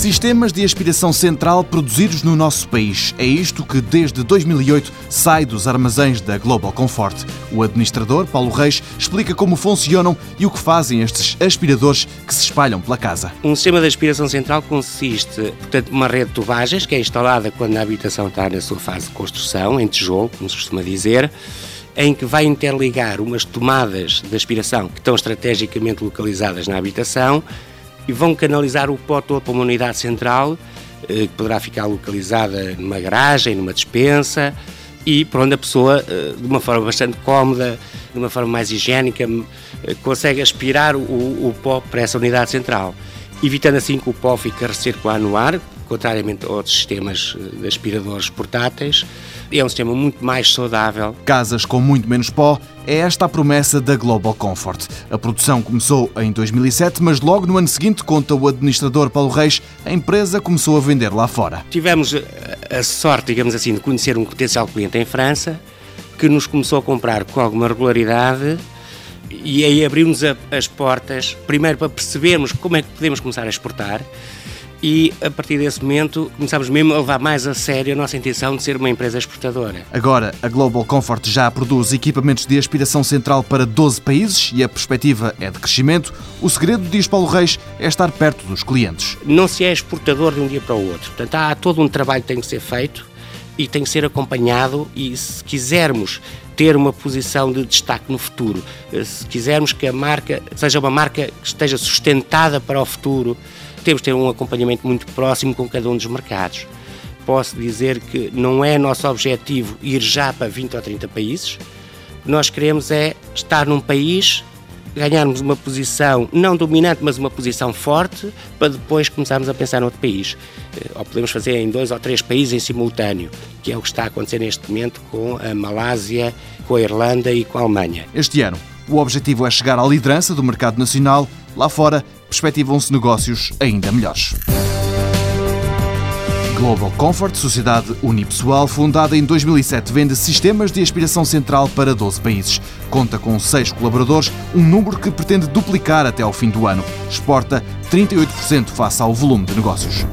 Sistemas de aspiração central produzidos no nosso país. É isto que, desde 2008, sai dos armazéns da Global Comfort. O administrador, Paulo Reis, explica como funcionam e o que fazem estes aspiradores que se espalham pela casa. Um sistema de aspiração central consiste, portanto, numa rede de tubagens que é instalada quando a habitação está na sua fase de construção, em tijolo, como se costuma dizer em que vai interligar umas tomadas de aspiração que estão estrategicamente localizadas na habitação e vão canalizar o pó todo para uma unidade central eh, que poderá ficar localizada numa garagem, numa despensa e para onde a pessoa, eh, de uma forma bastante cómoda, de uma forma mais higiênica, eh, consegue aspirar o, o pó para essa unidade central, evitando assim que o pó fique a recircular no ar, contrariamente a outros sistemas de aspiradores portáteis. É um sistema muito mais saudável. Casas com muito menos pó é esta a promessa da Global Comfort. A produção começou em 2007, mas logo no ano seguinte, conta o administrador Paulo Reis, a empresa começou a vender lá fora. Tivemos a sorte, digamos assim, de conhecer um potencial cliente em França que nos começou a comprar com alguma regularidade e aí abriu-nos as portas, primeiro para percebermos como é que podemos começar a exportar e a partir desse momento começámos mesmo a levar mais a sério a nossa intenção de ser uma empresa exportadora. Agora, a Global Comfort já produz equipamentos de aspiração central para 12 países e a perspectiva é de crescimento. O segredo, diz Paulo Reis, é estar perto dos clientes. Não se é exportador de um dia para o outro. Portanto, há todo um trabalho que tem que ser feito e tem que ser acompanhado e se quisermos ter uma posição de destaque no futuro, se quisermos que a marca seja uma marca que esteja sustentada para o futuro, temos de ter um acompanhamento muito próximo com cada um dos mercados. Posso dizer que não é nosso objetivo ir já para 20 ou 30 países. O que nós queremos é estar num país, ganharmos uma posição não dominante, mas uma posição forte, para depois começarmos a pensar noutro país. Eh, ou podemos fazer em dois ou três países em simultâneo, que é o que está a acontecer neste momento com a Malásia, com a Irlanda e com a Alemanha. Este ano, o objetivo é chegar à liderança do mercado nacional. Lá fora, perspectivam-se negócios ainda melhores. Global Comfort, sociedade unipessoal, fundada em 2007, vende sistemas de aspiração central para 12 países. Conta com seis colaboradores, um número que pretende duplicar até ao fim do ano. Exporta 38% face ao volume de negócios.